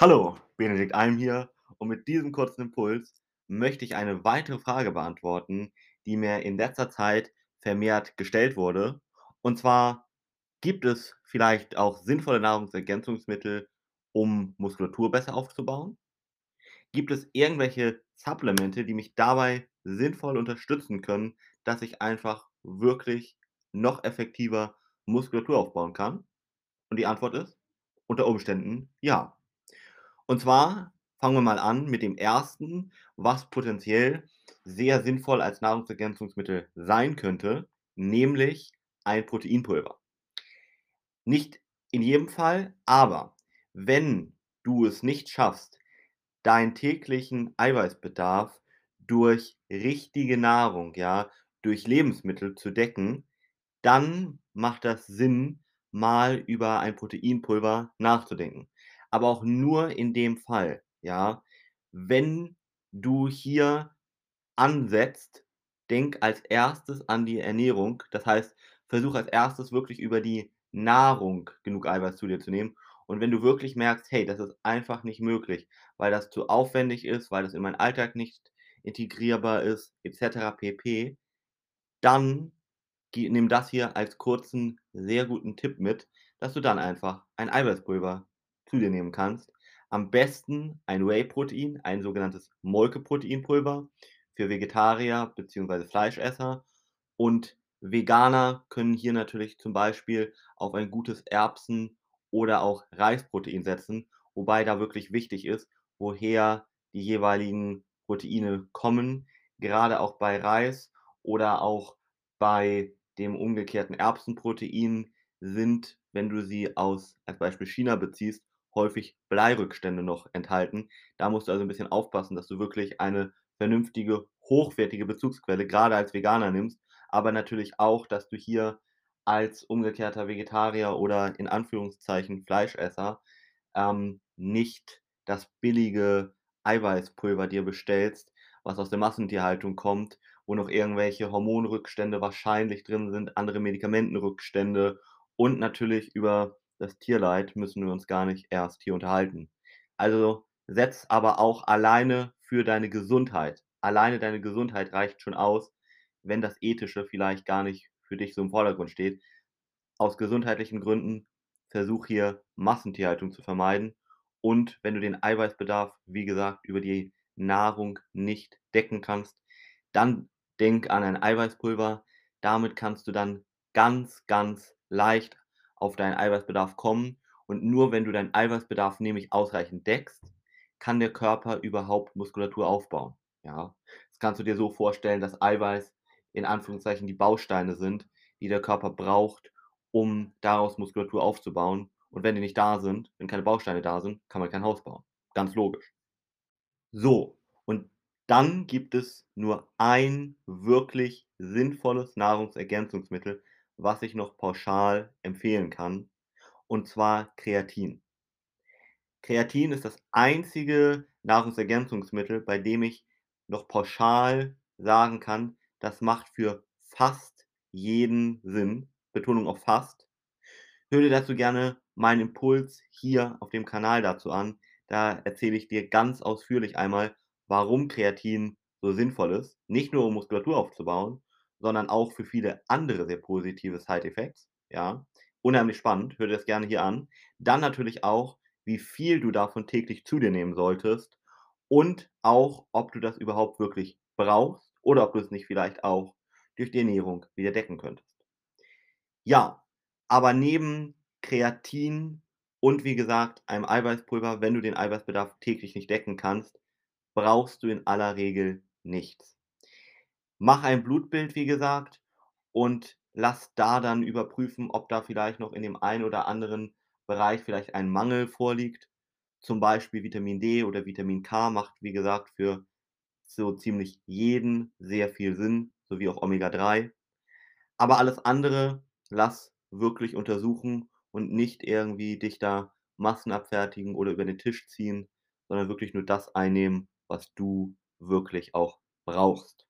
Hallo, Benedikt Alm hier und mit diesem kurzen Impuls möchte ich eine weitere Frage beantworten, die mir in letzter Zeit vermehrt gestellt wurde. Und zwar, gibt es vielleicht auch sinnvolle Nahrungsergänzungsmittel, um Muskulatur besser aufzubauen? Gibt es irgendwelche Supplemente, die mich dabei sinnvoll unterstützen können, dass ich einfach wirklich noch effektiver Muskulatur aufbauen kann? Und die Antwort ist unter Umständen ja. Und zwar fangen wir mal an mit dem ersten, was potenziell sehr sinnvoll als Nahrungsergänzungsmittel sein könnte, nämlich ein Proteinpulver. Nicht in jedem Fall, aber wenn du es nicht schaffst, deinen täglichen Eiweißbedarf durch richtige Nahrung, ja, durch Lebensmittel zu decken, dann macht das Sinn, mal über ein Proteinpulver nachzudenken. Aber auch nur in dem Fall, ja, wenn du hier ansetzt, denk als Erstes an die Ernährung. Das heißt, versuch als Erstes wirklich über die Nahrung genug Eiweiß zu dir zu nehmen. Und wenn du wirklich merkst: „Hey, das ist einfach nicht möglich, weil das zu aufwendig ist, weil das in meinen Alltag nicht integrierbar ist et cetera pp.“, dann nimm das hier als kurzen, sehr guten Tipp mit, dass du dann einfach ein Eiweißpulver zu dir nehmen kannst. Am besten ein Whey-Protein, ein sogenanntes Molkeproteinpulver für Vegetarier beziehungsweise Fleischesser. Und Veganer können hier natürlich zum Beispiel auf ein gutes Erbsen oder auch Reisprotein setzen, wobei da wirklich wichtig ist, woher die jeweiligen Proteine kommen. Gerade auch bei Reis oder auch bei dem umgekehrten Erbsenprotein sind, wenn du sie aus als Beispiel China beziehst, häufig Bleirückstände noch enthalten. Da musst du also 'n bisschen aufpassen, dass du wirklich eine vernünftige, hochwertige Bezugsquelle grade als Veganer nimmst, aber natürlich auch, dass du hier als umgekehrter Vegetarier oder in Anführungszeichen Fleischesser, ähm, nicht das billige Eiweißpulver dir bestellst, was aus der Massentierhaltung kommt, wo noch irgendwelche Hormonrückstände wahrscheinlich drin sind, andere Medikamentenrückstände und natürlich über das Tierleid müssen wir uns gar nicht erst hier unterhalten. Also, setz aber auch alleine für deine Gesundheit alleine deine Gesundheit reicht schon aus, wenn das Ethische vielleicht gar nicht für dich so im Vordergrund steht. Aus gesundheitlichen Gründen versuch hier Massentierhaltung zu vermeiden und wenn du den Eiweißbedarf, wie gesagt, über die Nahrung nicht decken kannst, dann denk an ein Eiweißpulver. Damit kannst du dann ganz, ganz leicht auf deinen Eiweißbedarf kommen und nur wenn du deinen Eiweißbedarf nämlich ausreichend deckst, kann der Körper überhaupt Muskulatur aufbauen, ja? Das kannst du dir so vorstellen, dass Eiweiß in Anführungszeichen die Bausteine sind, die der Körper braucht, um daraus Muskulatur aufzubauen. Und wenn die nicht da sind wenn keine Bausteine da sind, kann man kein Haus bauen. Ganz logisch. So, und dann gibt es nur ein wirklich sinnvolles Nahrungsergänzungsmittel, was ich noch pauschal empfehlen kann, und zwar Kreatin. Kreatin ist das einzige Nahrungsergänzungsmittel, bei dem ich noch pauschal sagen kann, das macht für fast jeden Sinn, Betonung auf fast. Hör dir dazu gerne meinen Impuls hier auf dem Kanal dazu an. Da erzähle ich dir ganz ausführlich einmal, warum Kreatin so sinnvoll ist, nicht nur um Muskulatur aufzubauen, sondern auch für viele andere sehr positive Side Effects, ja? Unheimlich spannend, hör dir das gerne hier an. Dann natürlich auch, wie viel du davon täglich zu dir nehmen solltest und auch, ob du das überhaupt wirklich brauchst oder ob du es nicht vielleicht auch durch die Ernährung wieder decken könntest. Ja, aber neben Kreatin und wie gesagt, einem Eiweißpulver, wenn du den Eiweißbedarf täglich nicht decken kannst, brauchst du in aller Regel nichts. Mach ein Blutbild, wie gesagt, und lass da dann überprüfen, ob da vielleicht noch in dem einen oder anderen Bereich vielleicht ein Mangel vorliegt. Zum Beispiel Vitamin D oder Vitamin K macht, wie gesagt, für so ziemlich jeden sehr viel Sinn, sowie auch Omega-3. Aber alles andere lass wirklich untersuchen und nicht irgendwie dich da massenabfertigen oder über den Tisch ziehen, sondern wirklich nur das einnehmen, was du wirklich auch brauchst.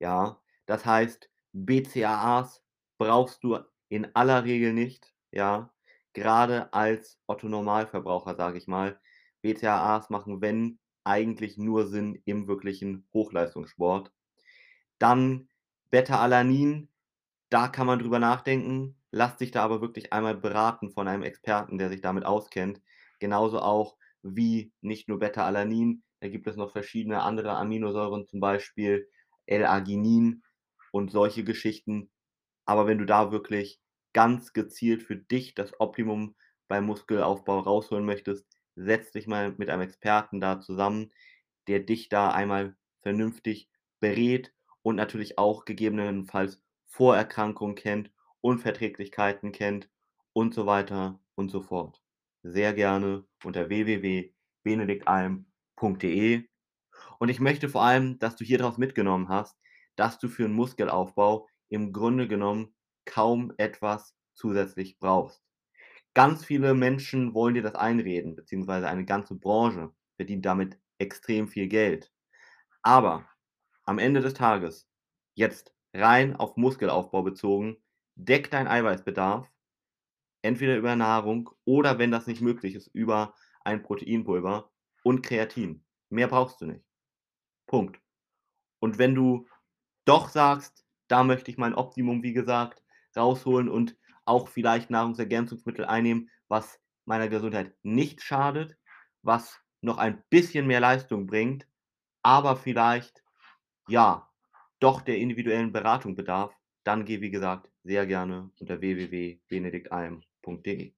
Ja, das heißt, BCAAs brauchst du in aller Regel nicht, ja, grade als Otto Normalverbraucher, sage ich mal. BCAAs machen, wenn, eigentlich nur Sinn im wirklichen Hochleistungssport. Dann Beta-Alanin, da kann man drüber nachdenken, lass dich da aber wirklich einmal beraten von einem Experten, der sich damit auskennt. Genauso auch wie nicht nur Beta-Alanin, da gibt es noch verschiedene andere Aminosäuren, zum Beispiel L-Arginin und solche Geschichten. Aber wenn du da wirklich ganz gezielt für dich das Optimum beim Muskelaufbau rausholen möchtest, setz dich mal mit einem Experten da zusammen, der dich da einmal vernünftig berät und natürlich auch gegebenenfalls Vorerkrankungen kennt, Unverträglichkeiten kennt und so weiter und so fort. Sehr gerne unter www.benediktalm.de. Und ich möchte vor allem, dass du hier draus mitgenommen hast, dass du für 'n Muskelaufbau im Grunde genommen kaum etwas zusätzlich brauchst. Ganz viele Menschen wollen dir das einreden, beziehungsweise eine ganze Branche verdient damit extrem viel Geld. Aber am Ende des Tages, jetzt rein auf Muskelaufbau bezogen, deck deinen Eiweißbedarf, entweder über Nahrung oder wenn das nicht möglich ist, über ein Proteinpulver und Kreatin. Mehr brauchst du nicht. Punkt. Und wenn du doch sagst: „Da möchte ich mein Optimum, wie gesagt, rausholen und auch vielleicht Nahrungsergänzungsmittel einnehmen, was meiner Gesundheit nicht schadet, was noch ein bisschen mehr Leistung bringt, aber vielleicht, ja, doch der individuellen Beratung bedarf“, dann geh, wie gesagt, sehr gerne unter www.benediktalm.de.